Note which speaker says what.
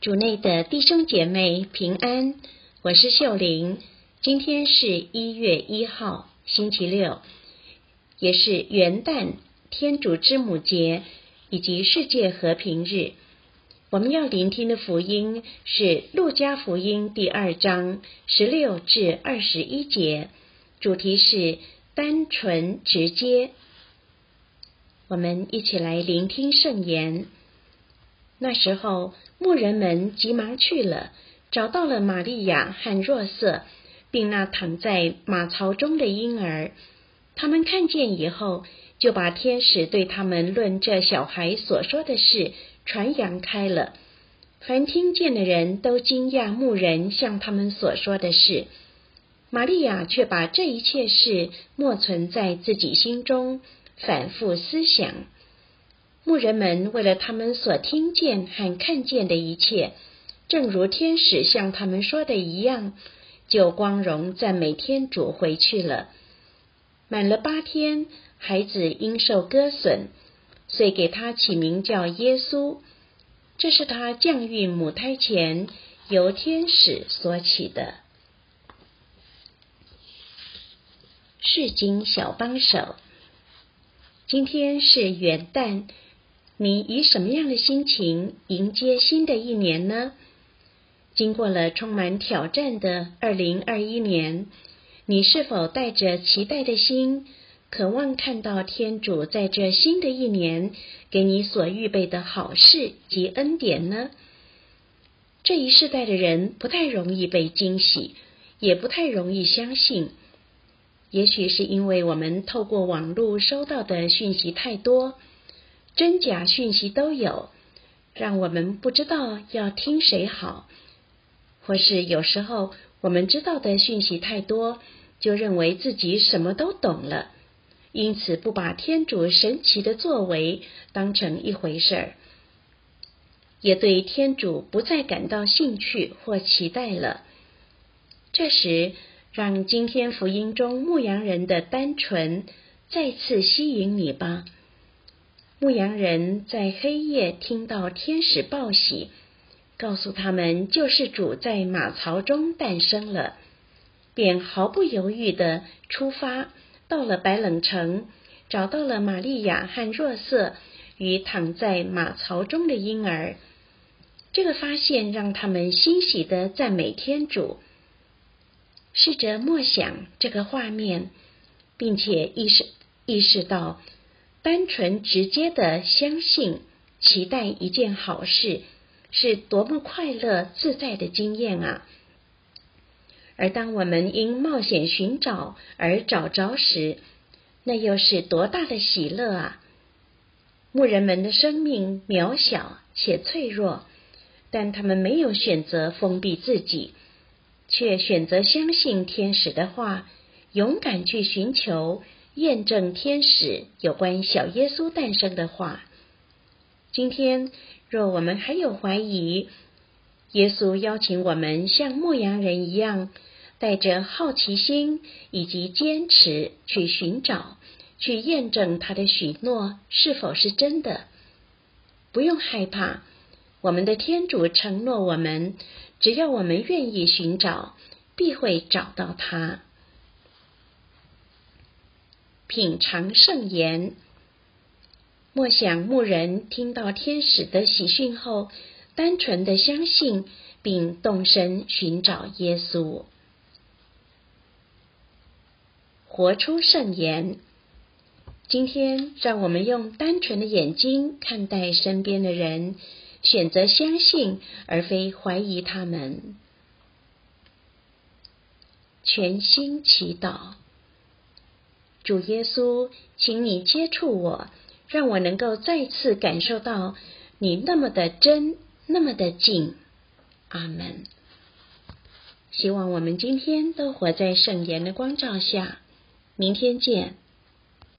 Speaker 1: 主内的弟兄姐妹平安，我是秀玲。今天是一月一号，星期六，也是元旦、天主之母节以及世界和平日。我们要聆听的福音是《路加福音》第二章十六至二十一节，主题是单纯直接。我们一起来聆听圣言。那时候。牧人们急忙去了，找到了玛利亚和若瑟，并那躺在马槽中的婴儿。他们看见以后，就把天使对他们论这小孩所说的事传扬开了。凡听见的人都惊讶牧人向他们所说的事。玛利亚却把这一切事默存在自己心中，反复思想。牧人们为了他们所听见和看见的一切，正如天使向他们说的一样，就光荣赞美天主回去了。满了八天，孩子因受割损，遂给他起名叫耶稣。这是他降孕母胎前由天使所起的。世经小帮手，今天是元旦。你以什么样的心情迎接新的一年呢？经过了充满挑战的二零二一年，你是否带着期待的心，渴望看到天主在这新的一年给你所预备的好事及恩典呢？这一世代的人不太容易被惊喜，也不太容易相信。也许是因为我们透过网络收到的讯息太多。真假讯息都有，让我们不知道要听谁好；或是有时候我们知道的讯息太多，就认为自己什么都懂了，因此不把天主神奇的作为当成一回事儿，也对天主不再感到兴趣或期待了。这时，让今天福音中牧羊人的单纯再次吸引你吧。牧羊人在黑夜听到天使报喜，告诉他们救世主在马槽中诞生了，便毫不犹豫的出发，到了白冷城，找到了玛利亚和若瑟与躺在马槽中的婴儿。这个发现让他们欣喜的赞美天主，试着默想这个画面，并且意识意识到。单纯直接的相信、期待一件好事，是多么快乐自在的经验啊！而当我们因冒险寻找而找着时，那又是多大的喜乐啊！牧人们的生命渺小且脆弱，但他们没有选择封闭自己，却选择相信天使的话，勇敢去寻求。验证天使有关小耶稣诞生的话。今天，若我们还有怀疑，耶稣邀请我们像牧羊人一样，带着好奇心以及坚持去寻找、去验证他的许诺是否是真的。不用害怕，我们的天主承诺我们，只要我们愿意寻找，必会找到他。品尝圣言，莫想牧人听到天使的喜讯后，单纯的相信并动身寻找耶稣，活出圣言。今天，让我们用单纯的眼睛看待身边的人，选择相信而非怀疑他们，全心祈祷。主耶稣，请你接触我，让我能够再次感受到你那么的真，那么的近。阿门。希望我们今天都活在圣言的光照下。明天见。